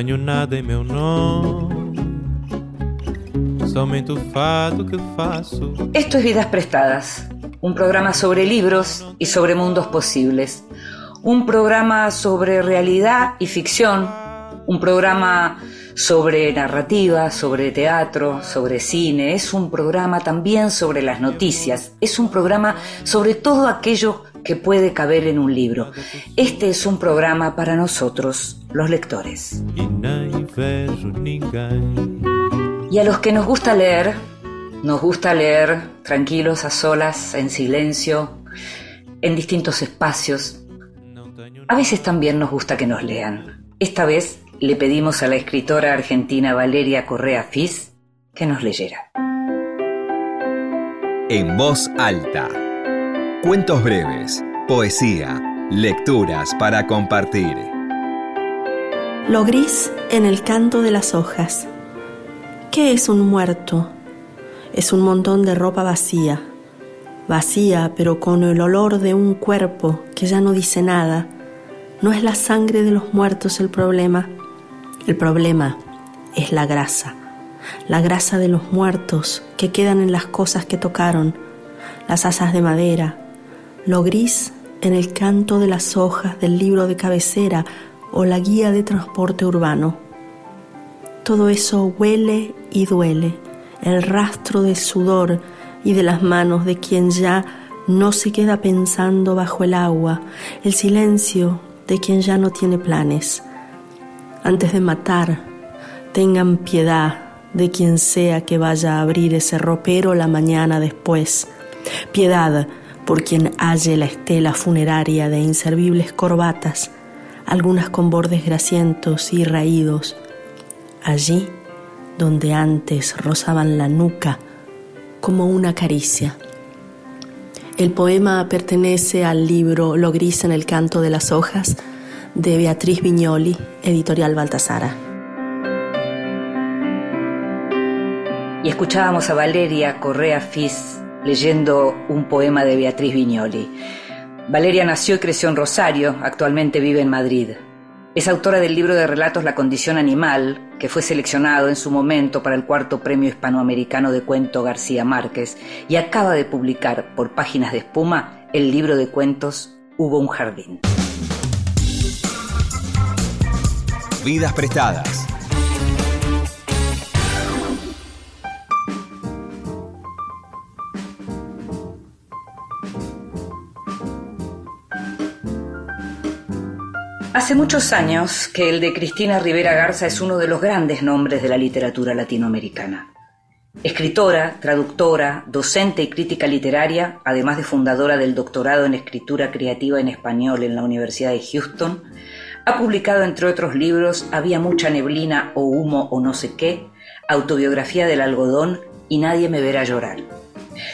Tenho nada. Esto es Vidas Prestadas, un programa sobre libros y sobre mundos posibles. Un programa sobre realidad y ficción, un programa sobre narrativa, sobre teatro, sobre cine, es un programa también sobre las noticias, es un programa sobre todo aquello que puede caber en un libro. Este es un programa para nosotros, los lectores. Y a los que nos gusta leer, nos gusta leer tranquilos, a solas, en silencio, en distintos espacios. A veces también nos gusta que nos lean. Esta vez le pedimos a la escritora argentina Valeria Correa Fis que nos leyera. En voz alta. Cuentos breves, poesía, lecturas para compartir. Lo gris en el canto de las hojas. ¿Qué es un muerto? Es un montón de ropa vacía. Vacía, pero con el olor de un cuerpo que ya no dice nada. No es la sangre de los muertos el problema. El problema es la grasa. La grasa de los muertos que quedan en las cosas que tocaron. Las asas de madera. Lo gris en el canto de las hojas del libro de cabecera o la guía de transporte urbano. Todo eso huele y duele, el rastro del sudor y de las manos de quien ya no se queda pensando bajo el agua, el silencio de quien ya no tiene planes. Antes de matar, tengan piedad de quien sea que vaya a abrir ese ropero la mañana después. Piedad por quien halle la estela funeraria de inservibles corbatas, algunas con bordes grasientos y raídos, allí donde antes rozaban la nuca como una caricia. El poema pertenece al libro Lo gris en el canto de las hojas de Beatriz Viñoli, editorial Baltasara. Y escuchábamos a Valeria Correa Fis leyendo un poema de Beatriz Viñoli. Valeria nació y creció en Rosario, actualmente vive en Madrid. Es autora del libro de relatos La condición animal, que fue seleccionado en su momento para el cuarto premio hispanoamericano de cuento García Márquez, y acaba de publicar por Páginas de Espuma el libro de cuentos Hubo un jardín. Vidas prestadas. Hace muchos años que el de Cristina Rivera Garza es uno de los grandes nombres de la literatura latinoamericana. Escritora, traductora, docente y crítica literaria, además de fundadora del doctorado en escritura creativa en español en la Universidad de Houston, ha publicado entre otros libros Había mucha neblina o humo o no sé qué, Autobiografía del algodón y Nadie me verá llorar.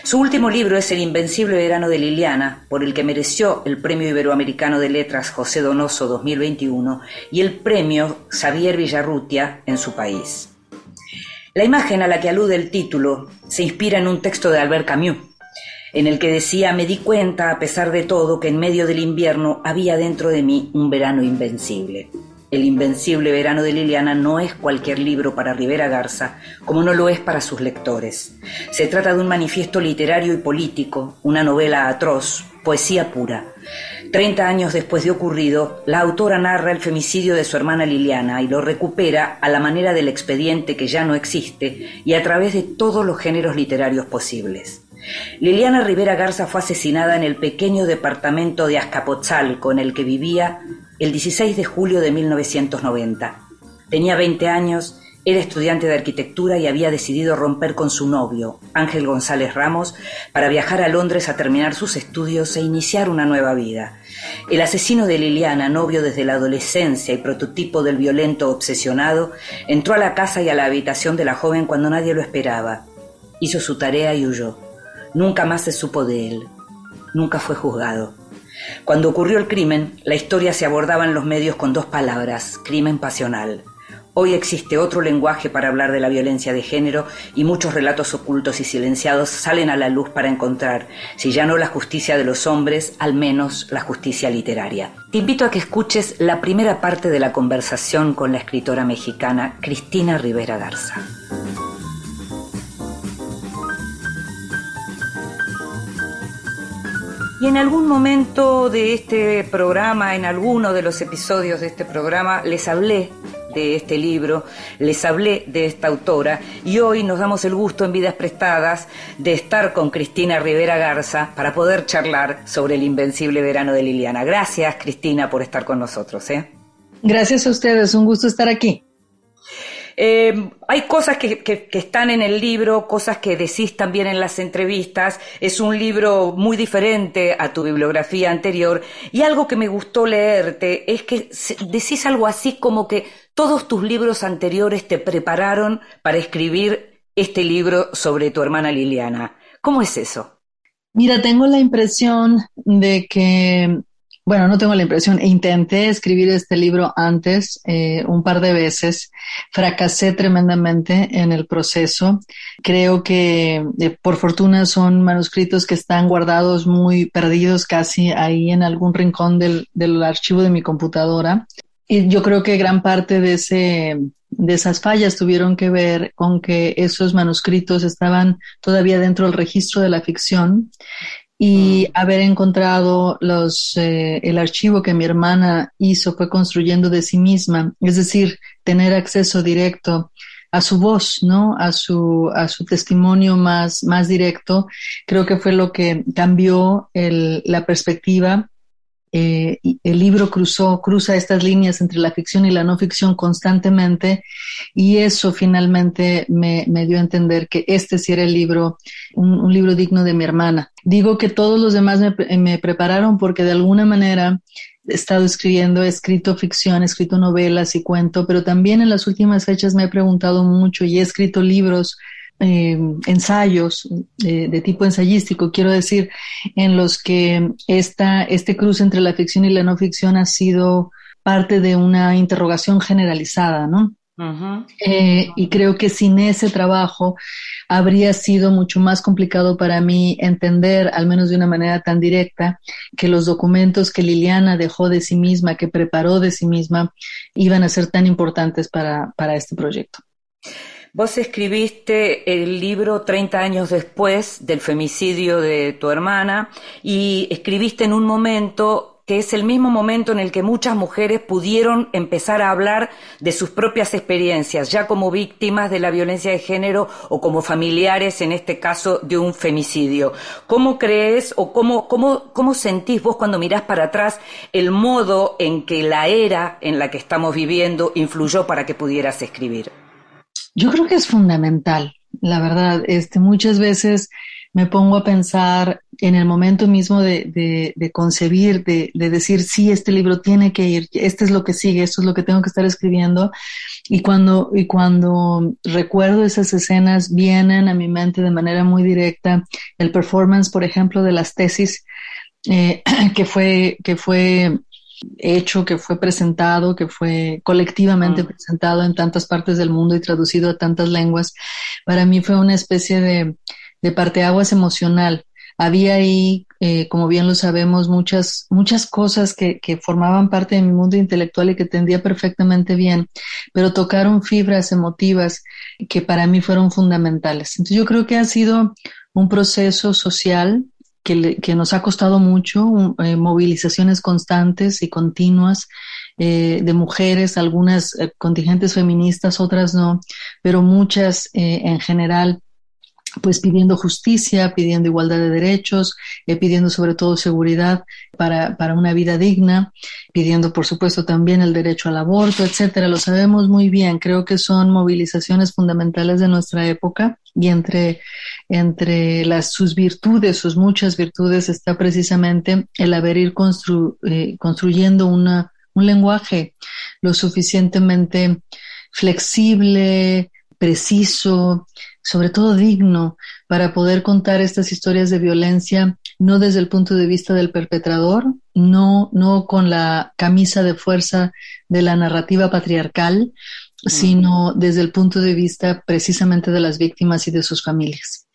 Su último libro es El Invencible Verano de Liliana, por el que mereció el Premio Iberoamericano de Letras José Donoso 2021 y el Premio Xavier Villarrutia en su país. La imagen a la que alude el título se inspira en un texto de Albert Camus, en el que decía, me di cuenta, a pesar de todo, que en medio del invierno había dentro de mí un verano invencible. El invencible verano de Liliana no es cualquier libro para Rivera Garza, como no lo es para sus lectores. Se trata de un manifiesto literario y político, una novela atroz, poesía pura. Treinta años después de ocurrido, la autora narra el femicidio de su hermana Liliana y lo recupera a la manera del expediente que ya no existe y a través de todos los géneros literarios posibles. Liliana Rivera Garza fue asesinada en el pequeño departamento de Azcapotzalco en el que vivía el 16 de julio de 1990. Tenía 20 años, era estudiante de arquitectura y había decidido romper con su novio, Ángel González Ramos, para viajar a Londres a terminar sus estudios e iniciar una nueva vida. El asesino de Liliana, novio desde la adolescencia y prototipo del violento obsesionado, entró a la casa y a la habitación de la joven cuando nadie lo esperaba. Hizo su tarea y huyó. Nunca más se supo de él. Nunca fue juzgado. Cuando ocurrió el crimen, la historia se abordaba en los medios con dos palabras, crimen pasional. Hoy existe otro lenguaje para hablar de la violencia de género y muchos relatos ocultos y silenciados salen a la luz para encontrar, si ya no la justicia de los hombres, al menos la justicia literaria. Te invito a que escuches la primera parte de la conversación con la escritora mexicana Cristina Rivera Garza. En algún momento de este programa, en alguno de los episodios de este programa, les hablé de este libro, les hablé de esta autora y hoy nos damos el gusto en Vidas Prestadas de estar con Cristina Rivera Garza para poder charlar sobre el invencible verano de Liliana. Gracias Cristina por estar con nosotros. ¿eh? Gracias a ustedes, un gusto estar aquí. Eh, hay cosas que, están en el libro, cosas que decís también en las entrevistas. Es un libro muy diferente a tu bibliografía anterior. Y algo que me gustó leerte es que decís algo así como que todos tus libros anteriores te prepararon para escribir este libro sobre tu hermana Liliana. ¿Cómo es eso? Mira, tengo la impresión de que bueno, no tengo la impresión. Intenté escribir este libro antes eh, un par de veces. Fracasé tremendamente en el proceso. Creo que eh, por fortuna son manuscritos que están guardados muy perdidos casi ahí en algún rincón del, del archivo de mi computadora. Y yo creo que gran parte de ese de esas fallas tuvieron que ver con que esos manuscritos estaban todavía dentro del registro de la ficción y haber encontrado los, eh, el archivo que mi hermana hizo fue construyendo de sí misma, es decir, tener acceso directo a su voz, ¿no? A su, a su testimonio más, más directo, creo que fue lo que cambió el, la perspectiva eh, el libro cruzó, cruza estas líneas entre la ficción y la no ficción constantemente y eso finalmente me, dio a entender que este sí era el libro, un, libro digno de mi hermana. Digo que todos los demás me, me prepararon porque de alguna manera he estado escribiendo, he escrito ficción, he escrito novelas y cuento, pero también en las últimas fechas me he preguntado mucho y he escrito libros eh, ensayos de tipo ensayístico, quiero decir, en los que esta, este cruce entre la ficción y la no ficción ha sido parte de una interrogación generalizada, ¿no? Eh, y creo que sin ese trabajo habría sido mucho más complicado para mí entender, al menos de una manera tan directa, que los documentos que Liliana dejó de sí misma, que preparó de sí misma, iban a ser tan importantes para, para este proyecto. Vos escribiste el libro 30 años después del femicidio de tu hermana y escribiste en un momento que es el mismo momento en el que muchas mujeres pudieron empezar a hablar de sus propias experiencias, ya como víctimas de la violencia de género o como familiares, en este caso, de un femicidio. ¿Cómo crees o cómo, cómo, cómo sentís vos cuando mirás para atrás el modo en que la era en la que estamos viviendo influyó para que pudieras escribir? Yo creo que es fundamental, la verdad. Este, muchas veces me pongo a pensar en el momento mismo de, de, concebir, de, de, decir, sí, este libro tiene que ir, este es lo que sigue, esto es lo que tengo que estar escribiendo. Y cuando, y cuando recuerdo esas escenas, vienen a mi mente de manera muy directa el performance, por ejemplo, de las tesis, eh, que fue, que fue hecho, que fue presentado, que fue colectivamente mm. presentado en tantas partes del mundo y traducido a tantas lenguas, para mí fue una especie de, de parteaguas emocional. Había ahí, eh, como bien lo sabemos, muchas, muchas cosas que, que formaban parte de mi mundo intelectual y que entendía perfectamente bien, pero tocaron fibras emotivas que para mí fueron fundamentales. Entonces yo creo que ha sido un proceso social que, nos ha costado mucho, eh, movilizaciones constantes y continuas eh, de mujeres, algunas eh, contingentes feministas, otras no, pero muchas en general pues pidiendo justicia, pidiendo igualdad de derechos, eh, pidiendo sobre todo seguridad para, para, una vida digna, pidiendo por supuesto también el derecho al aborto, etcétera. Lo sabemos muy bien, creo que son movilizaciones fundamentales de nuestra época y entre, entre las, sus virtudes, sus muchas virtudes, está precisamente el haber ir eh, construyendo una, un lenguaje lo suficientemente flexible, preciso, sobre todo digno, para poder contar estas historias de violencia no desde el punto de vista del perpetrador, no, no con la camisa de fuerza de la narrativa patriarcal, sino desde el punto de vista precisamente de las víctimas y de sus familias.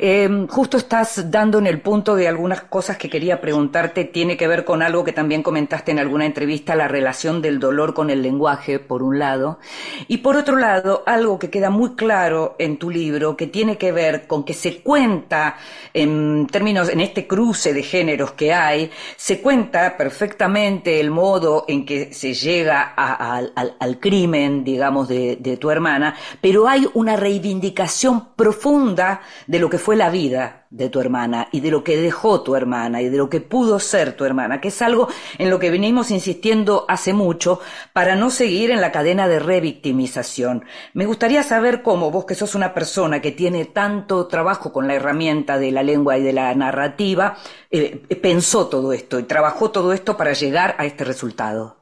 Eh, justo estás dando en el punto de algunas cosas que quería preguntarte, tiene que ver con algo que también comentaste en alguna entrevista, la relación del dolor con el lenguaje, por un lado, y por otro lado, algo que queda muy claro en tu libro, que tiene que ver con que se cuenta, en términos, en este cruce de géneros que hay, se cuenta perfectamente el modo en que se llega al, crimen, digamos, de tu hermana, pero hay una reivindicación profunda de lo que fue la vida de tu hermana y de lo que dejó tu hermana y de lo que pudo ser tu hermana, que es algo en lo que venimos insistiendo hace mucho para no seguir en la cadena de revictimización. Me gustaría saber cómo vos que sos una persona que tiene tanto trabajo con la herramienta de la lengua y de la narrativa, eh, pensó todo esto y trabajó todo esto para llegar a este resultado.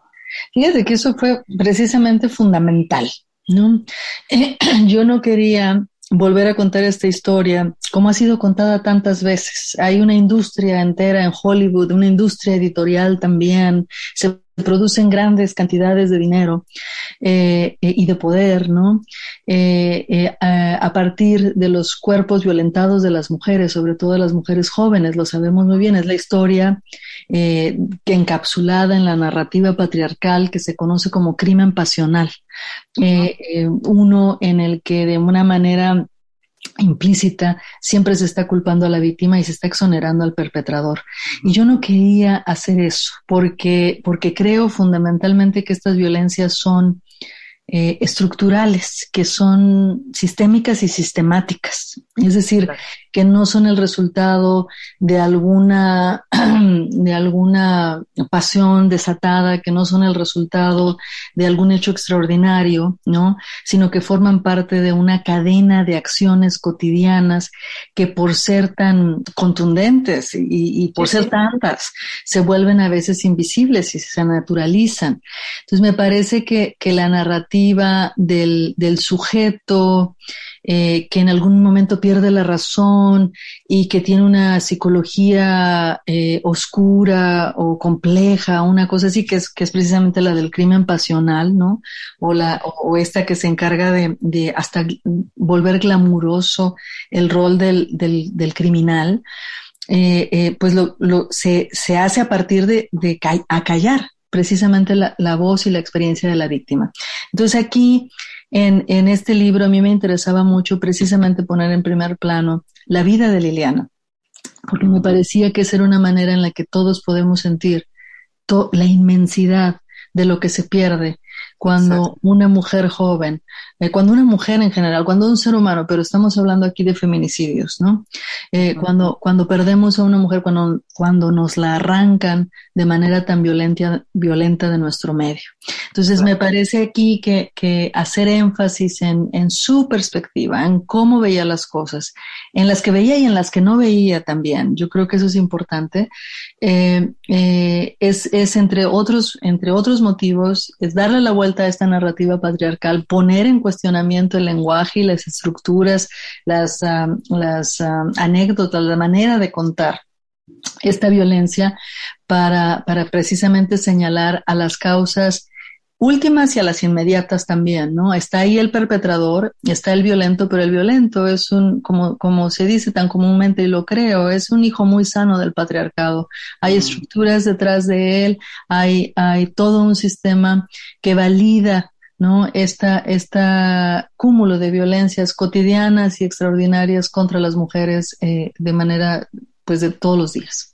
Fíjate que eso fue precisamente fundamental. ¿no? yo no quería volver a contar esta historia, como ha sido contada tantas veces. Hay una industria entera en Hollywood, una industria editorial también, producen grandes cantidades de dinero eh, eh, y de poder, ¿no? Eh, a, partir de los cuerpos violentados de las mujeres, sobre todo de las mujeres jóvenes, lo sabemos muy bien, es la historia que encapsulada en la narrativa patriarcal que se conoce como crimen pasional. uno en el que de una manera implícita, siempre se está culpando a la víctima y se está exonerando al perpetrador. Y yo no quería hacer eso porque, porque creo fundamentalmente que estas violencias son eh, estructurales, que son sistémicas y sistemáticas. Es decir, que no son el resultado de alguna, de alguna pasión desatada, que no son el resultado de algún hecho extraordinario, ¿no? Sino que forman parte de una cadena de acciones cotidianas que por ser tan contundentes y, por ser tantas, se vuelven a veces invisibles y se naturalizan. Entonces me parece que, que la narrativa del, del sujeto, eh, que en algún momento pierde la razón y que tiene una psicología eh, oscura o compleja, una cosa así que es, que es precisamente la del crimen pasional, ¿no? O, la, o, esta que se encarga de, hasta volver glamuroso el rol del, del, criminal. Eh, pues lo, se, se hace a partir de, de acallar precisamente la, la voz y la experiencia de la víctima. Entonces aquí en, en este libro a mí me interesaba mucho precisamente poner en primer plano la vida de Liliana, porque me parecía que esa era una manera en la que todos podemos sentir la inmensidad de lo que se pierde cuando una mujer joven, eh, cuando una mujer en general, cuando un ser humano, pero estamos hablando aquí de feminicidios, ¿no? Eh, cuando, cuando perdemos a una mujer, cuando, cuando nos la arrancan de manera tan violenta, violenta de nuestro medio. Entonces me parece aquí que, que hacer énfasis en, en, su perspectiva, en cómo veía las cosas, en las que veía y en las que no veía también. Yo creo que eso es importante. Eh, es, es entre otros, entre otros motivos, es darle la vuelta esta narrativa patriarcal, poner en cuestionamiento el lenguaje y las estructuras, las, las anécdotas, la manera de contar esta violencia para, para precisamente señalar a las causas últimas y a las inmediatas también, ¿no? Está ahí el perpetrador, está el violento, pero el violento es un, como, como se dice tan comúnmente y lo creo, es un hijo muy sano del patriarcado. Hay estructuras detrás de él, hay, hay todo un sistema que valida ¿no? Esta, esta cúmulo de violencias cotidianas y extraordinarias contra las mujeres eh, de manera, pues, de todos los días.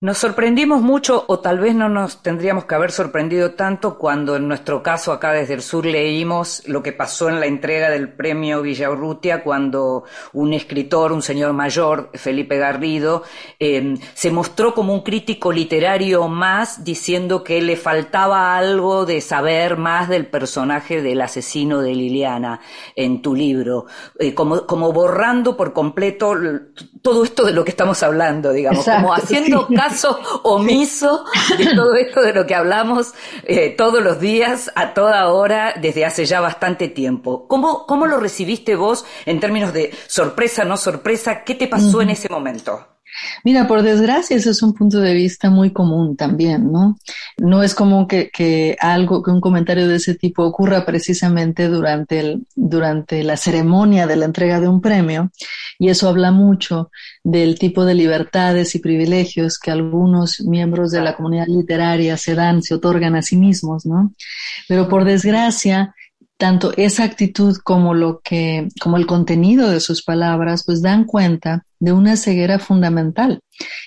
Nos sorprendimos mucho, o tal vez no nos tendríamos que haber sorprendido tanto cuando en nuestro caso acá desde el sur leímos lo que pasó en la entrega del premio Villaurrutia cuando un escritor, un señor mayor, Felipe Garrido, em, se mostró como un crítico literario más diciendo que le faltaba algo de saber más del personaje del asesino de Liliana en tu libro, eh, como, como borrando por completo todo esto de lo que estamos hablando, digamos, como haciendo caso omiso de todo esto de lo que hablamos eh, todos los días, a toda hora, desde hace ya bastante tiempo. ¿Cómo, ¿Cómo lo recibiste vos en términos de sorpresa, no sorpresa? ¿Qué te pasó en ese momento? Mira, por desgracia, ese es un punto de vista muy común también, ¿no? No es común que, que algo, que un comentario de ese tipo ocurra precisamente durante, el, durante la ceremonia de la entrega de un premio, y eso habla mucho del tipo de libertades y privilegios que algunos miembros de la comunidad literaria se dan, se otorgan a sí mismos, ¿no? Pero por desgracia, tanto esa actitud como lo que, como el contenido de sus palabras, pues dan cuenta de una ceguera fundamental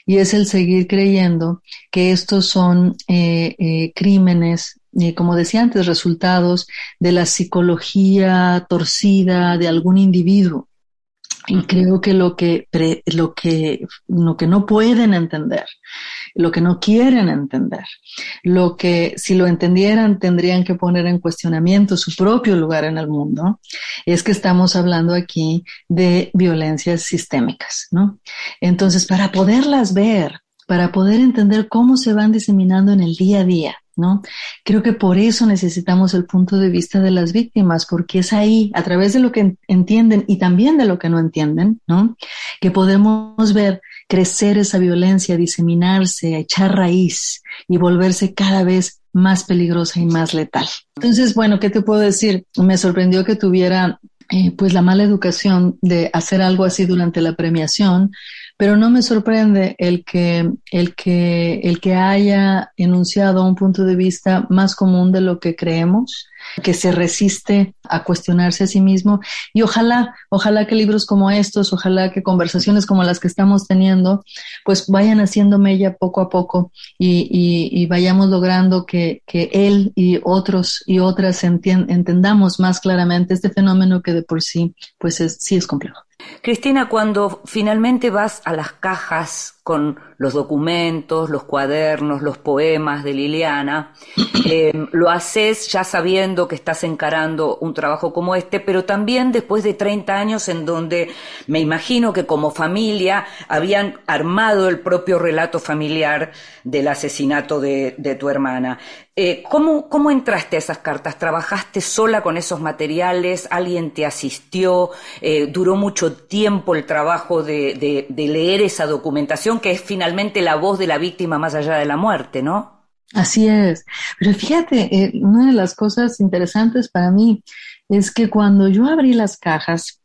y es el seguir creyendo que estos son eh, eh, crímenes, eh, como decía antes, resultados de la psicología torcida de algún individuo. Y creo que lo que, lo que, lo que no pueden entender, lo que no quieren entender, lo que si lo entendieran tendrían que poner en cuestionamiento su propio lugar en el mundo, es que estamos hablando aquí de violencias sistémicas, ¿no? Entonces, para poderlas ver, para poder entender cómo se van diseminando en el día a día, ¿no? Creo que por eso necesitamos el punto de vista de las víctimas, porque es ahí, a través de lo que entienden y también de lo que no entienden, ¿no? Que podemos ver crecer esa violencia, diseminarse, echar raíz y volverse cada vez más peligrosa y más letal. Entonces, bueno, ¿qué te puedo decir? Me sorprendió que tuviera eh, pues la mala educación de hacer algo así durante la premiación, pero no me sorprende el que, el que, el que haya enunciado un punto de vista más común de lo que creemos, que se resiste a cuestionarse a sí mismo. Y ojalá, ojalá que libros como estos, ojalá que conversaciones como las que estamos teniendo, pues vayan haciendo mella poco a poco y, y, y vayamos logrando que, que, él y otros y otras entendamos más claramente este fenómeno que de por sí, pues es, sí es complejo. Cristina, cuando finalmente vas a las cajas con los documentos, los cuadernos, los poemas de Liliana, eh, lo haces ya sabiendo que estás encarando un trabajo como este, pero también después de 30 años en donde me imagino que como familia habían armado el propio relato familiar del asesinato de, de tu hermana. Eh, ¿cómo, ¿Cómo entraste a esas cartas? ¿Trabajaste sola con esos materiales? ¿Alguien te asistió? Eh, ¿Duró mucho tiempo el trabajo de, de, de leer esa documentación, que es finalmente la voz de la víctima más allá de la muerte, ¿no? Así es. Pero fíjate, eh, una de las cosas interesantes para mí es que cuando yo abrí las cajas,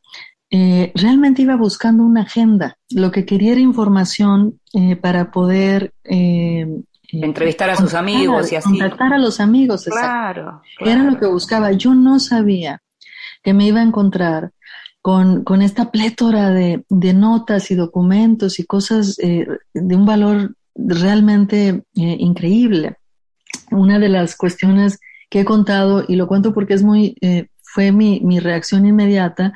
eh, realmente iba buscando una agenda. Lo que quería era información eh, para poder entrevistar a sus amigos y así. Contactar a los amigos, claro, claro, Era lo que buscaba. Yo no sabía que me iba a encontrar con, con esta plétora de, de, notas y documentos y cosas eh, de un valor realmente eh, increíble. Una de las cuestiones que he contado, y lo cuento porque es muy, eh, fue mi, mi reacción inmediata,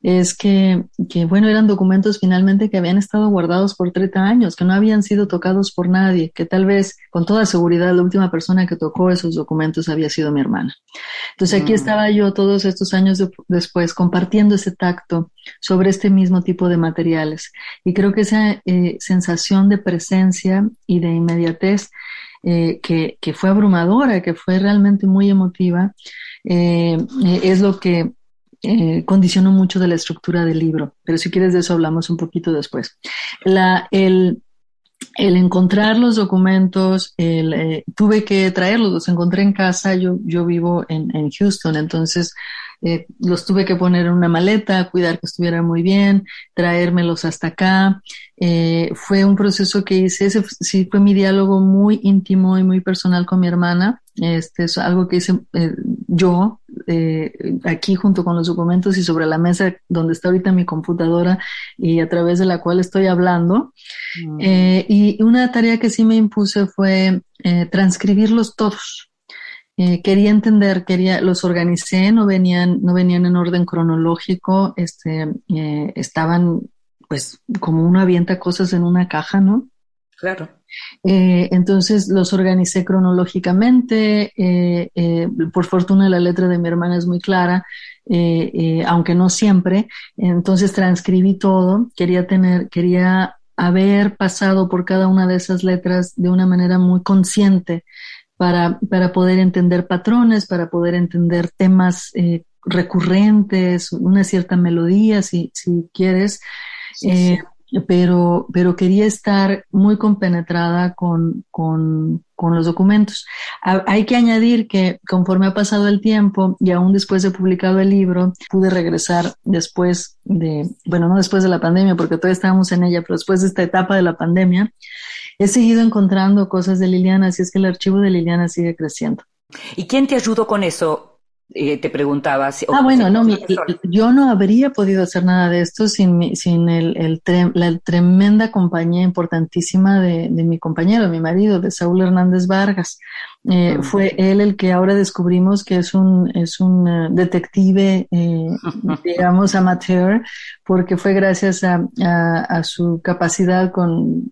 es que, que, bueno, eran documentos finalmente que habían estado guardados por 30 años, que no habían sido tocados por nadie, que tal vez con toda seguridad la última persona que tocó esos documentos había sido mi hermana. Entonces aquí mm. estaba yo todos estos años de, después compartiendo ese tacto sobre este mismo tipo de materiales. Y creo que esa eh, sensación de presencia y de inmediatez eh, que, que, fue abrumadora, que fue realmente muy emotiva, eh, es lo que eh, condicionó mucho de la estructura del libro, pero si quieres de eso hablamos un poquito después. La, el, el encontrar los documentos, eh, tuve que traerlos, los encontré en casa, yo, yo vivo en, en Houston, entonces los tuve que poner en una maleta, cuidar que estuvieran muy bien, traérmelos hasta acá. Fue un proceso que hice, ese sí fue mi diálogo muy íntimo y muy personal con mi hermana. Este es algo que hice yo eh, aquí junto con los documentos y sobre la mesa donde está ahorita mi computadora y a través de la cual estoy hablando. Mm. Eh, y una tarea que sí me impuse fue eh, transcribirlos todos. Eh, quería entender, quería, los organicé, no venían, no venían en orden cronológico, este, estaban, pues, como uno avienta cosas en una caja, ¿no? Claro. Eh, entonces los organicé cronológicamente. Eh, eh, por fortuna la letra de mi hermana es muy clara, aunque no siempre. Entonces transcribí todo. Quería tener, quería haber pasado por cada una de esas letras de una manera muy consciente para, para poder entender patrones, para poder entender temas recurrentes, una cierta melodía, si, si quieres. Sí, sí pero, pero quería estar muy compenetrada con, con, con los documentos. hay que añadir que conforme ha pasado el tiempo y aún después de publicado el libro, pude regresar después de, bueno, no después de la pandemia, porque todavía estábamos en ella, pero después de esta etapa de la pandemia, he seguido encontrando cosas de Liliana, así es que el archivo de Liliana sigue creciendo. ¿Y quién te ayudó con eso? Eh, te preguntaba. Si, ah, bueno, no, yo no habría podido hacer nada de esto sin, sin el, el la tremenda compañía importantísima de, de, mi compañero, mi marido, de Saúl Hernández Vargas. Eh, fue él el que ahora descubrimos que es un, es un eh, detective, eh, digamos, amateur, porque fue gracias a, a, su capacidad con,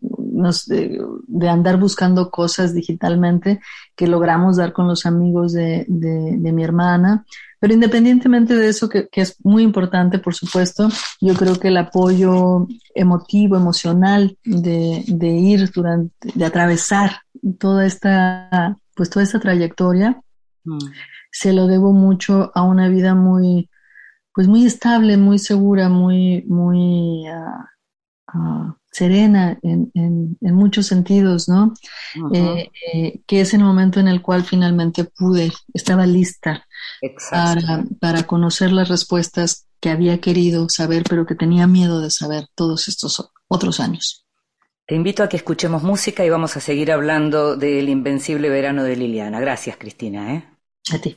de, andar buscando cosas digitalmente que logramos dar con los amigos de, de, mi hermana. Pero independientemente de eso, que, que, es muy importante, por supuesto, yo creo que el apoyo emotivo, emocional de, de ir durante, de atravesar toda esta pues toda esta trayectoria mm. se lo debo mucho a una vida muy, pues muy estable, muy segura, muy, muy ah, ah, serena en, en, muchos sentidos, ¿no? Eh, eh, que es el momento en el cual finalmente pude, estaba lista para, para conocer las respuestas que había querido saber, pero que tenía miedo de saber todos estos otros años. Te invito a que escuchemos música y vamos a seguir hablando del invencible verano de Liliana. Gracias, Cristina. ¿eh? A ti.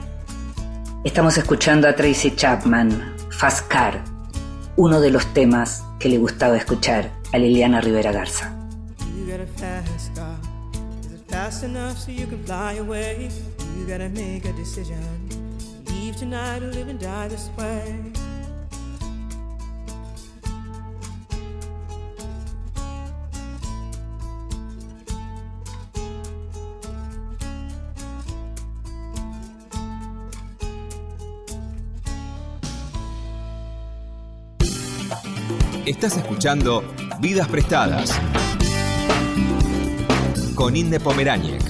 Estamos escuchando a Tracy Chapman, Fast Car, uno de los temas que le gustaba escuchar a Liliana Rivera Garza. Estás escuchando Vidas Prestadas con Inde Pomeráñez.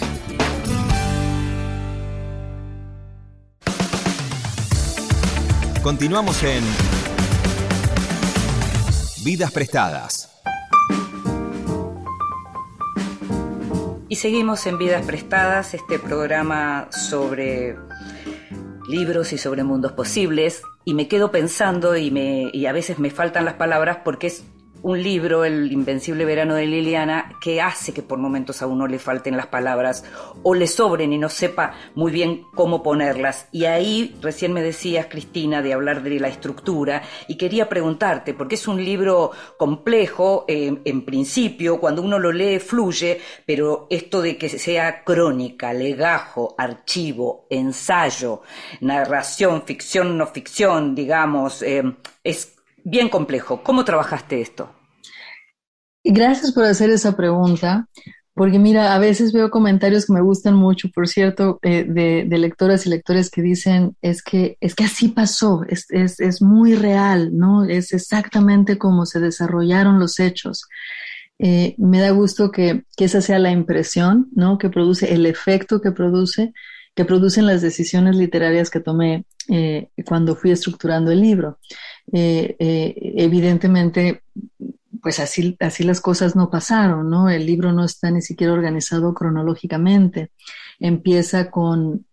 Continuamos en Vidas Prestadas. Y seguimos en Vidas Prestadas, este programa sobre libros y sobre mundos posibles. Y me quedo pensando y, me, y a veces me faltan las palabras porque es un libro, El Invencible Verano de Liliana, que hace que por momentos a uno le falten las palabras o le sobren y no sepa muy bien cómo ponerlas. Y ahí recién me decías, Cristina, de hablar de la estructura y quería preguntarte, porque es un libro complejo, eh, en principio, cuando uno lo lee fluye, pero esto de que sea crónica, legajo, archivo, ensayo, narración, ficción, no ficción, digamos, eh, es bien complejo. ¿Cómo trabajaste esto? Gracias por hacer esa pregunta, porque mira, a veces veo comentarios que me gustan mucho, por cierto, eh, de, de, lectoras y lectores que dicen, es que, es que así pasó, es, es, es muy real, ¿no? Es exactamente como se desarrollaron los hechos. Eh, me da gusto que, que, esa sea la impresión, ¿no? Que produce, el efecto que produce, que producen las decisiones literarias que tomé eh, cuando fui estructurando el libro. Eh, eh, evidentemente, pues así, así las cosas no pasaron, ¿no? El libro no está ni siquiera organizado cronológicamente. Empieza con,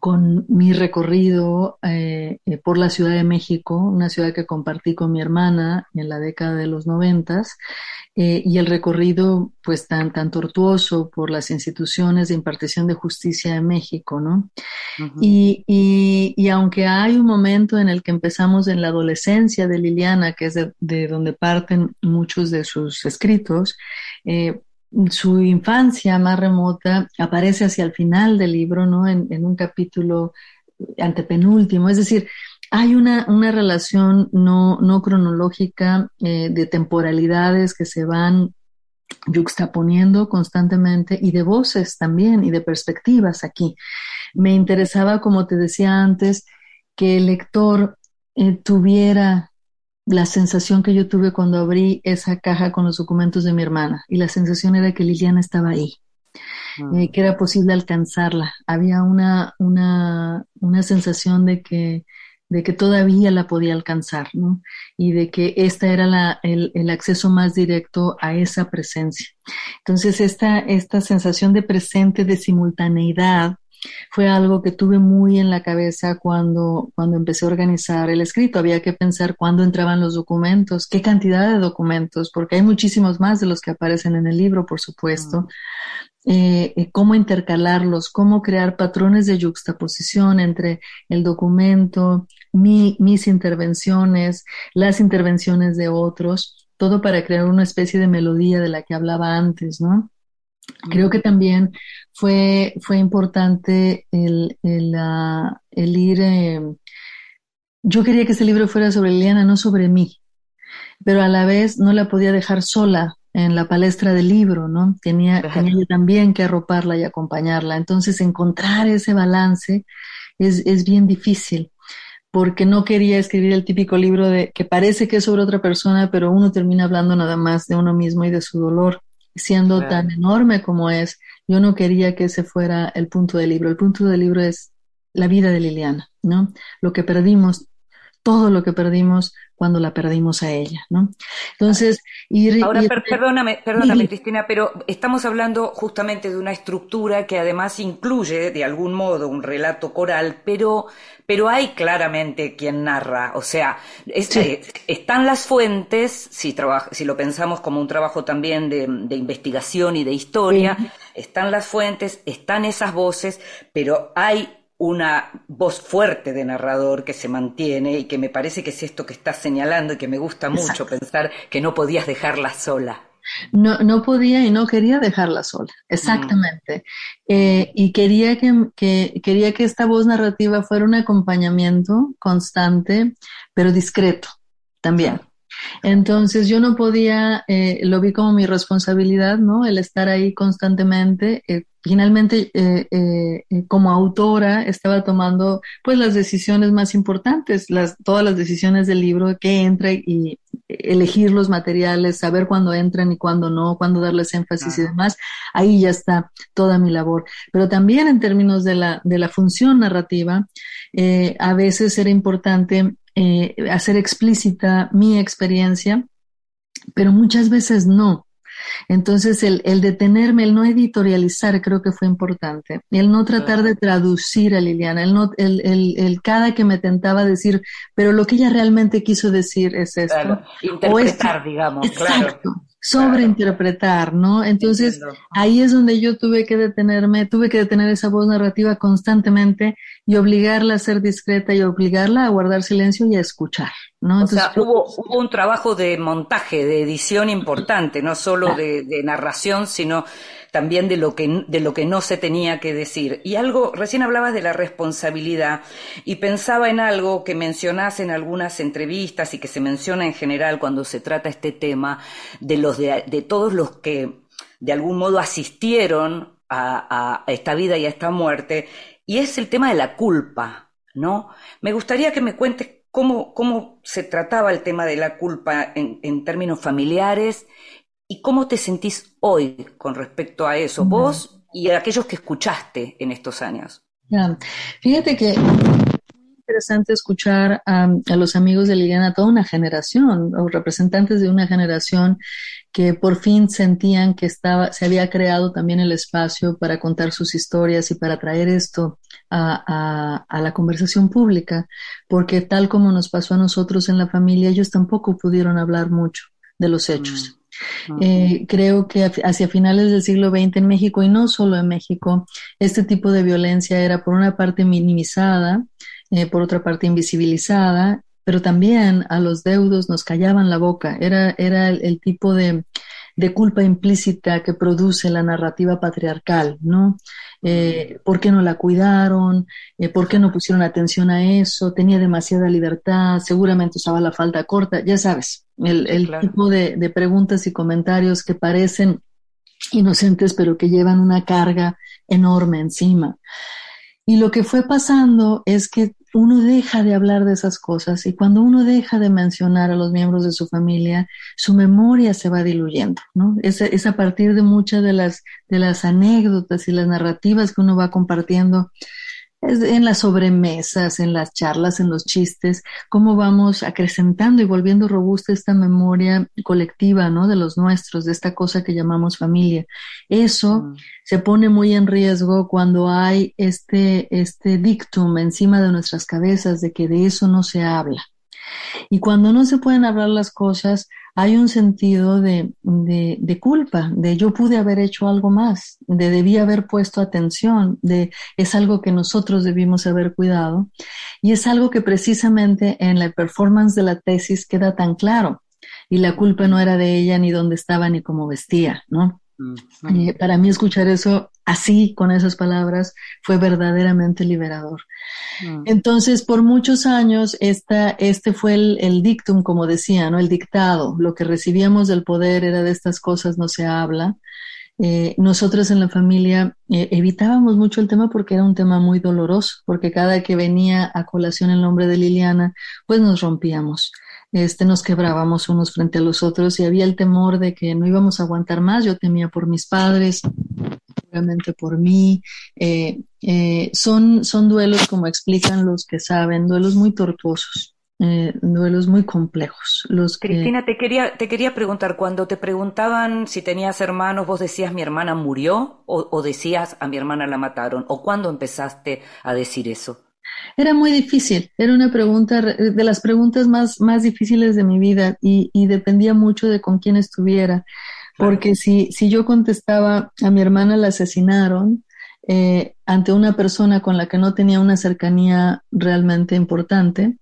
con mi recorrido eh, eh, por la Ciudad de México, una ciudad que compartí con mi hermana en la década de los noventas, eh, y el recorrido pues tan, tan tortuoso por las instituciones de impartición de justicia de México, ¿no? Uh -huh. y, y, y, aunque hay un momento en el que empezamos en la adolescencia de Liliana, que es de, de donde parten muchos de sus escritos, eh, su infancia más remota aparece hacia el final del libro, ¿no? En, un capítulo antepenúltimo. Es decir, hay una, una relación no, no cronológica eh, de temporalidades que se van yuxtaponiendo constantemente y de voces también y de perspectivas aquí. Me interesaba, como te decía antes, que el lector eh, tuviera la sensación que yo tuve cuando abrí esa caja con los documentos de mi hermana y la sensación era que Liliana estaba ahí, eh, que era posible alcanzarla. Había una, una, una sensación de que, de que todavía la podía alcanzar, ¿no? Y de que esta era la, el, el, acceso más directo a esa presencia. Entonces, esta, esta sensación de presente, de simultaneidad, fue algo que tuve muy en la cabeza cuando, cuando empecé a organizar el escrito. Había que pensar cuándo entraban los documentos, qué cantidad de documentos, porque hay muchísimos más de los que aparecen en el libro, por supuesto. Eh, cómo intercalarlos, cómo crear patrones de juxtaposición entre el documento, mi, mis intervenciones, las intervenciones de otros, todo para crear una especie de melodía de la que hablaba antes, ¿no? Creo que también fue, fue importante el, el, uh, el ir. Eh, yo quería que este libro fuera sobre Liliana, no sobre mí, pero a la vez no la podía dejar sola en la palestra del libro, ¿no? Tenía, tenía también que arroparla y acompañarla. Entonces, encontrar ese balance es, es bien difícil porque no quería escribir el típico libro de que parece que es sobre otra persona, pero uno termina hablando nada más de uno mismo y de su dolor siendo claro. tan enorme como es, yo no quería que ese fuera el punto del libro. El punto del libro es la vida de Liliana, ¿no? Lo que perdimos todo lo que perdimos cuando la perdimos a ella, ¿no? Entonces, ir... Ahora, ir- per- perdóname, perdóname, ir- Cristina, pero estamos hablando justamente de una estructura que además incluye, de algún modo, un relato coral, pero, pero hay claramente quien narra, o sea, es- Sí. eh, están las fuentes, si, si lo pensamos como un trabajo también de, de investigación y de historia, están las fuentes, están esas voces, pero hay una voz fuerte de narrador que se mantiene y que me parece que es esto que estás señalando y que me gusta mucho pensar que no podías dejarla sola. No, no podía y no quería dejarla sola, exactamente. Eh, y quería que, que- quería que esta voz narrativa fuera un acompañamiento constante, pero discreto también. Entonces yo no podía, eh, lo vi como mi responsabilidad, ¿no? El estar ahí constantemente. Eh, finalmente, eh, eh, eh, como autora, estaba tomando pues las decisiones más importantes, las, todas las decisiones del libro, que entra y elegir los materiales, saber cuándo entran y cuándo no, cuándo darles énfasis y demás. Ahí ya está toda mi labor. Pero también en términos de la, de la función narrativa, eh, a veces era importante eh, hacer explícita mi experiencia, pero muchas veces no. Entonces, el, el detenerme, el no editorializar, creo que fue importante. El no tratar de traducir a Liliana, el, no, el, el, el cada que me tentaba decir, pero lo que ella realmente quiso decir es esto. Claro, O interpretar, digamos, claro. Exacto. Sobreinterpretar, ¿no? Entonces, Entiendo. ahí es donde yo tuve que detenerme, tuve que detener esa voz narrativa constantemente y obligarla a ser discreta y obligarla a guardar silencio y a escuchar, ¿no? O sea, hubo, hubo un trabajo de montaje, de edición importante, no solo de, de narración, sino también de lo que de lo que no se tenía que decir. Y algo, recién hablabas de la responsabilidad y pensaba en algo que mencionás en algunas entrevistas y que se menciona en general cuando se trata este tema de los de, de todos los que de algún modo asistieron a, a esta vida y a esta muerte, y es el tema de la culpa, ¿no? Me gustaría que me cuentes cómo, cómo se trataba el tema de la culpa en, en términos familiares y cómo te sentís hoy con respecto a eso, vos y a aquellos que escuchaste en estos años. Fíjate que es muy interesante escuchar a, a los amigos de Liliana, toda una generación, o representantes de una generación que por fin sentían que estaba, se había creado también el espacio para contar sus historias y para traer esto a, a, a la conversación pública, porque tal como nos pasó a nosotros en la familia, ellos tampoco pudieron hablar mucho de los hechos. Eh, creo que hacia finales del siglo XX en México, y no solo en México, este tipo de violencia era por una parte minimizada, eh, por otra parte invisibilizada, pero también a los deudos nos callaban la boca. Era, era el, el tipo de, de, culpa implícita que produce la narrativa patriarcal, ¿no? Eh, ¿Por qué no la cuidaron? Eh, ¿Por qué no pusieron atención a eso? Tenía demasiada libertad, seguramente usaba la falda corta, ya sabes, el, el claro. tipo de, de, preguntas y comentarios que parecen inocentes, pero que llevan una carga enorme encima. Y lo que fue pasando es que uno deja de hablar de esas cosas y cuando uno deja de mencionar a los miembros de su familia, su memoria se va diluyendo, ¿no? Es, es a partir de muchas de las, de las anécdotas y las narrativas que uno va compartiendo en las sobremesas, en las charlas, en los chistes, cómo vamos acrecentando y volviendo robusta esta memoria colectiva, ¿no? De los nuestros, de esta cosa que llamamos familia. Eso mm. se pone muy en riesgo cuando hay este, este dictum encima de nuestras cabezas de que de eso no se habla. Y cuando no se pueden hablar las cosas, hay un sentido de, de, culpa, de yo pude haber hecho algo más, de debí haber puesto atención, de es algo que nosotros debimos haber cuidado. Y es algo que precisamente en la performance de la tesis queda tan claro. Y la culpa no era de ella, ni dónde estaba, ni cómo vestía, ¿no? -huh. eh, para mí escuchar eso así, con esas palabras, fue verdaderamente liberador. -huh. Entonces, por muchos años, esta, este fue el, el, dictum, como decía, ¿no? El dictado. Lo que recibíamos del poder era de estas cosas no se habla. Eh, nosotros en la familia eh, evitábamos mucho el tema porque era un tema muy doloroso, porque cada que venía a colación el nombre de Liliana, pues nos rompíamos este, nos quebrábamos unos frente a los otros y había el temor de que no íbamos a aguantar más. Yo temía por mis padres, obviamente por mí. Eh, eh, son, son duelos, como explican los que saben, duelos muy tortuosos. eh, duelos muy complejos. Los. Cristina, te quería, te quería preguntar, cuando te preguntaban si tenías hermanos, vos decías mi hermana murió o, o decías a mi hermana la mataron, o cuándo empezaste a decir eso? Era muy difícil, era una pregunta de las preguntas más, más difíciles de mi vida y, y dependía mucho de con quién estuviera, porque si, si yo contestaba a mi hermana la asesinaron, eh, ante una persona con la que no tenía una cercanía realmente importante,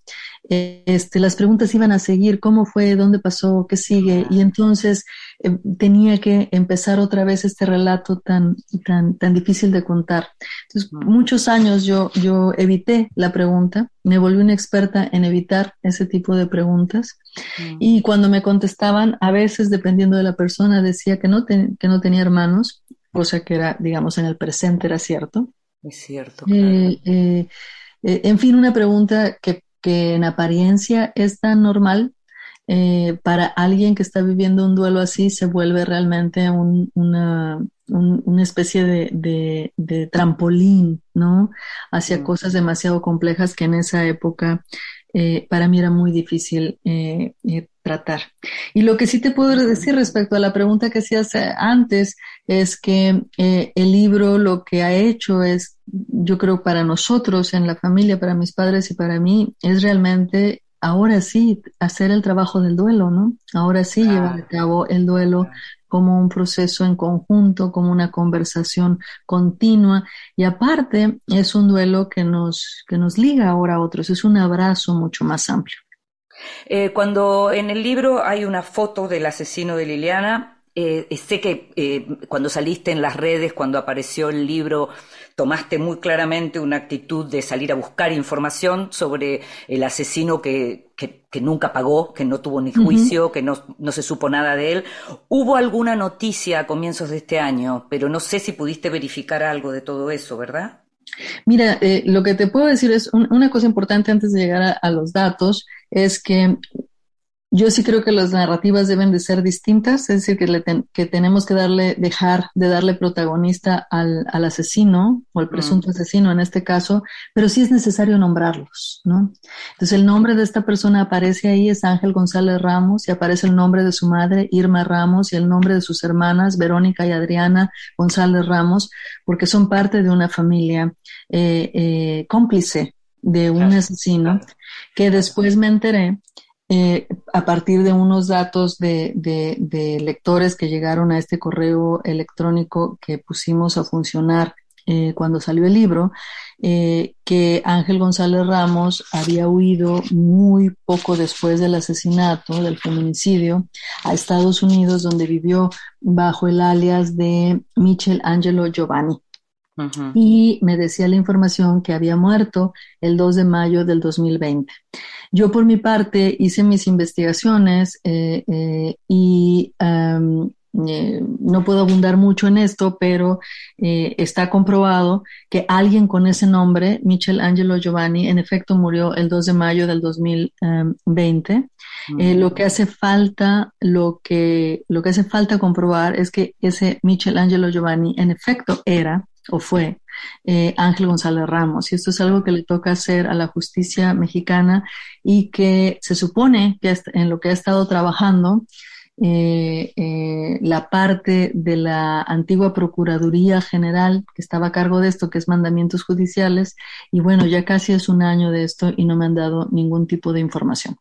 eh, este, las preguntas iban a seguir, cómo fue, dónde pasó, qué sigue, y entonces eh, tenía que empezar otra vez este relato tan, tan, tan difícil de contar. Entonces, muchos años yo, yo evité la pregunta, me volví una experta en evitar ese tipo de preguntas, y cuando me contestaban, a veces, dependiendo de la persona, decía que no, que no tenía hermanos, cosa que era, digamos, en el presente era cierto. Es cierto. Eh, eh, eh, en fin, una pregunta que, que, en apariencia es tan normal, para alguien que está viviendo un duelo así se vuelve realmente un, una, un, una especie de, de, de, trampolín, ¿no? Hacia mm. cosas demasiado complejas que en esa época eh, para mí era muy difícil eh, eh, tratar. Y lo que sí te puedo decir respecto a la pregunta que hacías antes es que el libro lo que ha hecho es, yo creo, para nosotros en la familia, para mis padres y para mí, es realmente ahora sí hacer el trabajo del duelo, ¿no? Ahora sí llevar a cabo el duelo como un proceso en conjunto, como una conversación continua. Y aparte, es un duelo que nos, que nos liga ahora a otros, es un abrazo mucho más amplio. Eh, cuando en el libro hay una foto del asesino de Liliana, eh, sé que eh, cuando saliste en las redes, cuando apareció el libro, tomaste muy claramente una actitud de salir a buscar información sobre el asesino que, que, que nunca pagó, que no tuvo ni juicio, uh -huh. que no, no, se supo nada de él. Hubo alguna noticia a comienzos de este año, pero no sé si pudiste verificar algo de todo eso, ¿verdad? Mira, eh, lo que te puedo decir es un, una cosa importante antes de llegar a, a los datos, es que yo sí creo que las narrativas deben de ser distintas, es decir, que, le ten, que tenemos que darle, dejar de darle protagonista al, al asesino o al presunto mm. asesino en este caso, pero sí es necesario nombrarlos, ¿no? Entonces el nombre de esta persona aparece ahí, es Ángel González Ramos, y aparece el nombre de su madre, Irma Ramos, y el nombre de sus hermanas, Verónica y Adriana González Ramos, porque son parte de una familia eh, eh, cómplice de un claro. asesino, que después me enteré eh, a partir de unos datos de, de, lectores que llegaron a este correo electrónico que pusimos a funcionar eh, cuando salió el libro, eh, que Ángel González Ramos había huido muy poco después del asesinato, del feminicidio, a Estados Unidos, donde vivió bajo el alias de Michel Angelo Giovanni. Uh -huh. Y me decía la información que había muerto el 2 de mayo del 2020. Yo por mi parte hice mis investigaciones eh, eh, y um, eh, no puedo abundar mucho en esto, pero eh, está comprobado que alguien con ese nombre, Michel Angelo Giovanni, en efecto murió el 2 de mayo del 2020. Mm. Eh, lo que hace falta, lo que, lo que hace falta comprobar es que ese Michel Angelo Giovanni en efecto era o fue eh, Ángel González Ramos. Y esto es algo que le toca hacer a la justicia mexicana y que se supone que en lo que ha estado trabajando eh, eh, la parte de la antigua Procuraduría General que estaba a cargo de esto, que es mandamientos judiciales, y bueno, ya casi es un año de esto y no me han dado ningún tipo de información.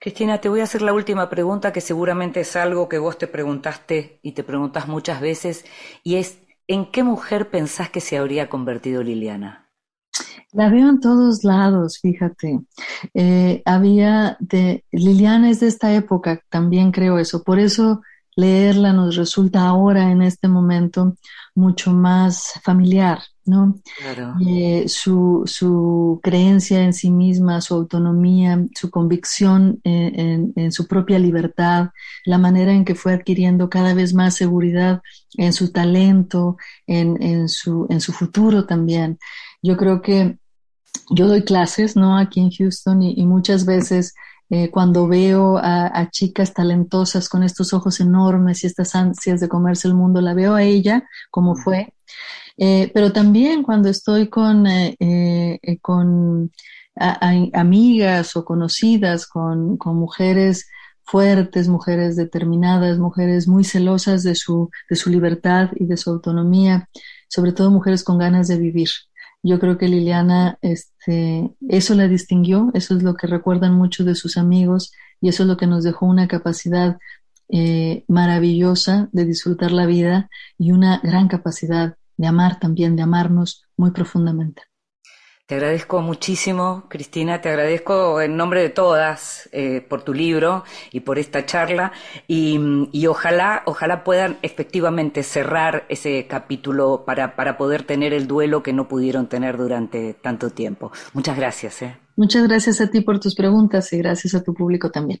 Cristina, te voy a hacer la última pregunta que seguramente es algo que vos te preguntaste y te preguntas muchas veces, y es ¿En qué mujer pensás que se habría convertido Liliana? La veo en todos lados, fíjate. Eh, había de Liliana es de esta época, también creo eso. Por eso leerla nos resulta ahora, en este momento, mucho más familiar, ¿no? Claro. Eh, su, su, creencia en sí misma, su autonomía, su convicción en, en, en, su propia libertad, la manera en que fue adquiriendo cada vez más seguridad en su talento, en, en, su, en su futuro también. Yo creo que yo doy clases, ¿no? Aquí en Houston y, y muchas veces eh, cuando veo a, a, chicas talentosas con estos ojos enormes y estas ansias de comerse el mundo, la veo a ella como fue. Eh, pero también cuando estoy con, eh, eh con amigas o conocidas con, con mujeres fuertes, mujeres determinadas, mujeres muy celosas de su, de su libertad y de su autonomía, sobre todo mujeres con ganas de vivir. Yo creo que Liliana, este, eso la distinguió, eso es lo que recuerdan mucho de sus amigos y eso es lo que nos dejó una capacidad eh, maravillosa de disfrutar la vida y una gran capacidad de amar también, de amarnos muy profundamente. Te agradezco muchísimo, Cristina, te agradezco en nombre de todas eh, por tu libro y por esta charla y, ojalá, ojalá puedan efectivamente cerrar ese capítulo para, para, poder tener el duelo que no pudieron tener durante tanto tiempo. Muchas gracias. Eh. Muchas gracias a ti por tus preguntas y gracias a tu público también.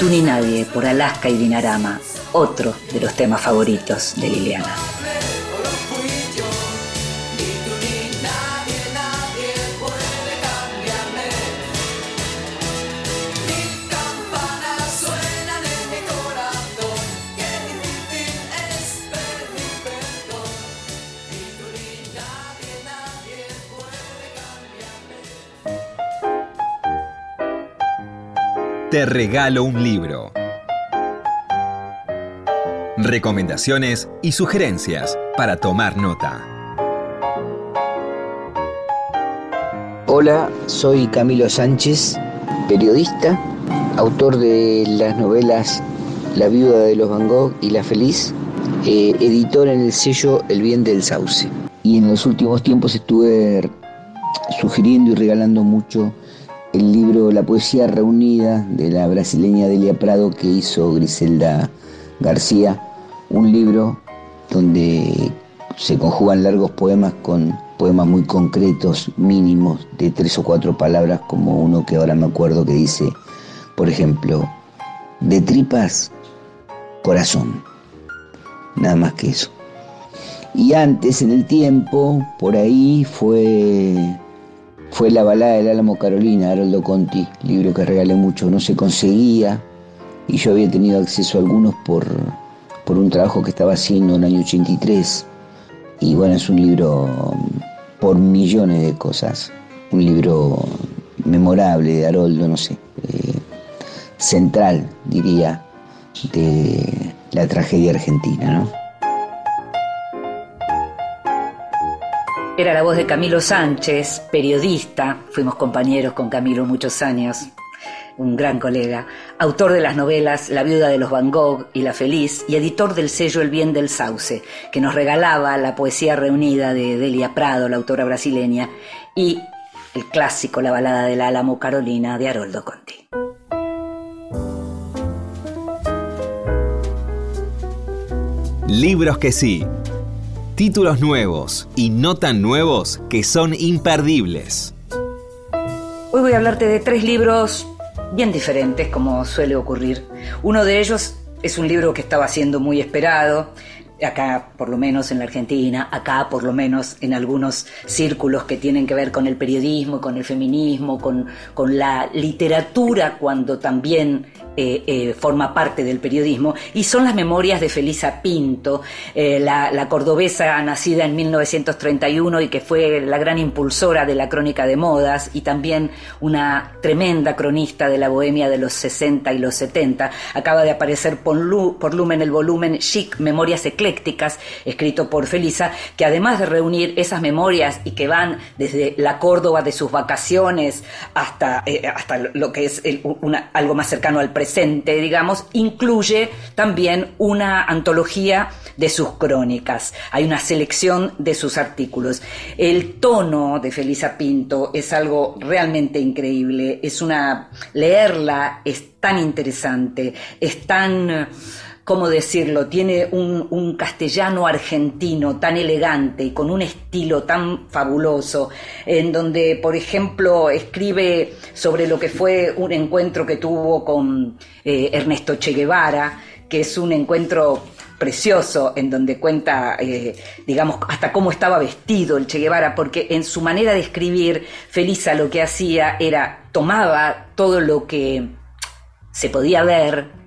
tú ni nadie por Alaska y Dinarama, otro de los temas favoritos de Liliana. Te regalo un libro. Recomendaciones y sugerencias para tomar nota. Hola, soy Camilo Sánchez, periodista, autor de las novelas La viuda de los Van Gogh y La Feliz, eh, editor en el sello El Bien del Sauce. Y en los últimos tiempos estuve sugiriendo y regalando mucho el libro La poesía reunida de la brasileña Delia Prado que hizo Griselda García, un libro donde se conjugan largos poemas con poemas muy concretos, mínimos, de tres o cuatro palabras, como uno que ahora me acuerdo que dice, por ejemplo, de tripas, corazón. Nada más que eso. Y antes, en el tiempo, por ahí fue, fue La balada del Álamo Carolina, Haroldo Conti, libro que regalé mucho, no se conseguía, y yo había tenido acceso a algunos por, por un trabajo que estaba haciendo en el año 83. Y bueno, es un libro por millones de cosas. Un libro memorable de Haroldo, no sé, eh, central, diría, de la tragedia argentina, ¿no? Era la voz de Camilo Sánchez, periodista, fuimos compañeros con Camilo muchos años, un gran colega, autor de las novelas La viuda de los Van Gogh y La feliz y editor del sello El bien del sauce, que nos regalaba la poesía reunida de Delia Prado, la autora brasileña, y el clásico La balada del Álamo Carolina de Haroldo Conti. Libros que sí. Títulos nuevos y no tan nuevos que son imperdibles. Hoy voy a hablarte de tres libros bien diferentes, como suele ocurrir. Uno de ellos es un libro que estaba siendo muy esperado, acá por lo menos en la Argentina, acá por lo menos en algunos círculos que tienen que ver con el periodismo, con el feminismo, con, con la literatura, cuando también eh, eh, forma parte del periodismo, y son las memorias de Felisa Pinto, eh, la, cordobesa nacida en 1931 y que fue la gran impulsora de la crónica de modas y también una tremenda cronista de la bohemia de los 60 y los 70. Acaba de aparecer por, por Lumen el volumen Chic, Memorias Eclécticas, escrito por Felisa, que además de reunir esas memorias y que van desde la Córdoba de sus vacaciones hasta, hasta lo que es algo más cercano al presente, digamos, incluye también una antología de sus crónicas. Hay una selección de sus artículos. El tono de Felisa Pinto es algo realmente increíble. Es una leerla es tan interesante, es tan ¿cómo decirlo? Tiene un, castellano argentino tan elegante y con un estilo tan fabuloso, en donde, por ejemplo, escribe sobre lo que fue un encuentro que tuvo con eh, Ernesto Che Guevara, que es un encuentro precioso en donde cuenta, eh, digamos, hasta cómo estaba vestido el Che Guevara, porque en su manera de escribir, Felisa lo que hacía era tomaba todo lo que se podía ver,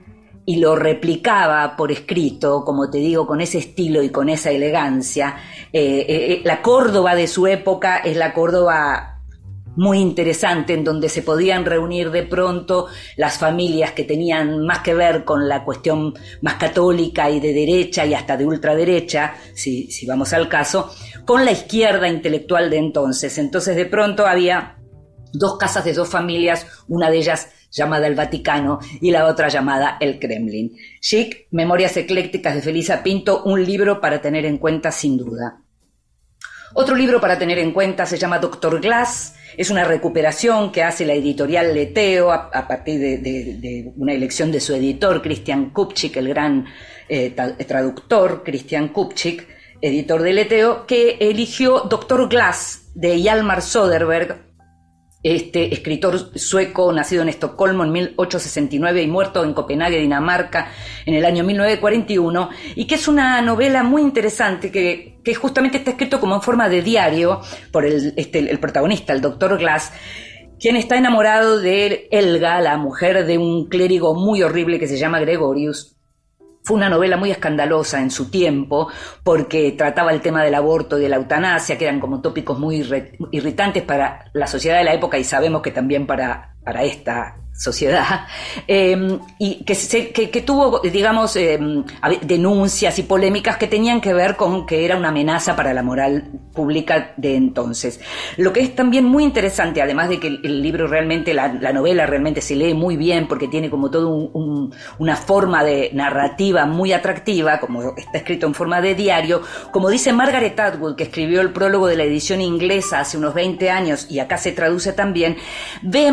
y lo replicaba por escrito, como te digo, con ese estilo y con esa elegancia. Eh, eh, la Córdoba de su época es la Córdoba muy interesante en donde se podían reunir de pronto las familias que tenían más que ver con la cuestión más católica y de derecha y hasta de ultraderecha, si, si vamos al caso, con la izquierda intelectual de entonces. Entonces de pronto había dos casas de dos familias, una de ellas llamada El Vaticano, y la otra llamada El Kremlin. Chic, Memorias Eclécticas de Felisa Pinto, un libro para tener en cuenta sin duda. Otro libro para tener en cuenta se llama Doctor Glass, es una recuperación que hace la editorial Leteo a, partir de, una elección de su editor, Christian Kupchik, el gran eh, traductor Christian Kupchik, editor de Leteo, que eligió Doctor Glass de Hjalmar Soderberg, este escritor sueco nacido en Estocolmo en 1869 y muerto en Copenhague, Dinamarca, en el año 1941, y que es una novela muy interesante que, que justamente está escrito como en forma de diario por el, este, el protagonista, el doctor Glass, quien está enamorado de Elga, la mujer de un clérigo muy horrible que se llama Gregorius, fue una novela muy escandalosa en su tiempo porque trataba el tema del aborto y de la eutanasia, que eran como tópicos muy irritantes para la sociedad de la época y sabemos que también para, para esta sociedad, eh, y que, que, tuvo, digamos, eh, denuncias y polémicas que tenían que ver con que era una amenaza para la moral pública de entonces. Lo que es también muy interesante, además de que el, libro realmente, la, la, novela realmente se lee muy bien porque tiene como todo un, un, una forma de narrativa muy atractiva, como está escrito en forma de diario, como dice Margaret Atwood, que escribió el prólogo de la edición inglesa hace unos 20 años y acá se traduce también,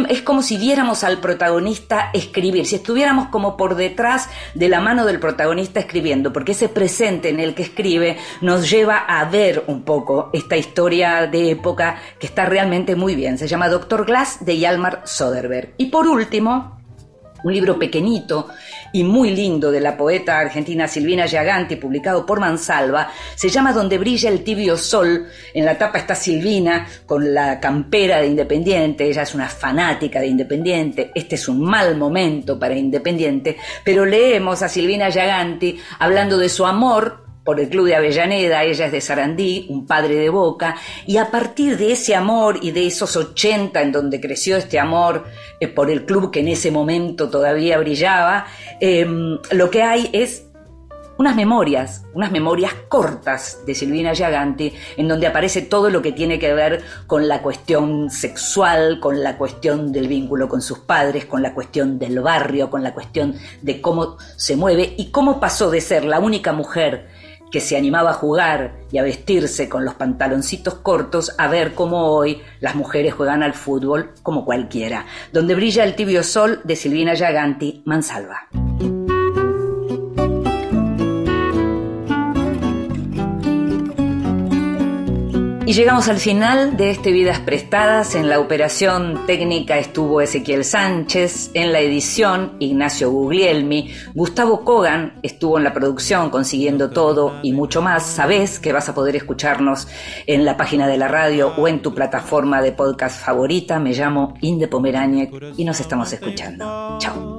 es como si viéramos al protagonista escribir, si estuviéramos como por detrás de la mano del protagonista escribiendo, porque ese presente en el que escribe nos lleva a ver un poco esta historia de época que está realmente muy bien. Se llama Doctor Glass de Yalmar Soderbergh. Y por último, un libro pequeñito y muy lindo de la poeta argentina Silvina Giaganti, publicado por Mansalva, se llama Donde brilla el tibio sol. En la tapa está Silvina con la campera de Independiente, ella es una fanática de Independiente, este es un mal momento para Independiente, pero leemos a Silvina Giaganti hablando de su amor por el Club de Avellaneda, ella es de Sarandí, un padre de Boca, y a partir de ese amor y de esos 80 en donde creció este amor eh, por el club que en ese momento todavía brillaba, em, lo que hay es unas memorias, unas memorias cortas de Silvina Giaganti, en donde aparece todo lo que tiene que ver con la cuestión sexual, con la cuestión del vínculo con sus padres, con la cuestión del barrio, con la cuestión de cómo se mueve y cómo pasó de ser la única mujer que se animaba a jugar y a vestirse con los pantaloncitos cortos a ver cómo hoy las mujeres juegan al fútbol como cualquiera. Donde brilla el tibio sol de Silvina Giaganti, Mansalva. Y llegamos al final de este Vidas Prestadas. En la operación técnica estuvo Ezequiel Sánchez, en la edición Ignacio Guglielmi, Gustavo Kogan estuvo en la producción consiguiendo todo y mucho más. Sabés que vas a poder escucharnos en la página de la radio o en tu plataforma de podcast favorita. Me llamo Inde Pomeraniec y nos estamos escuchando. Chao.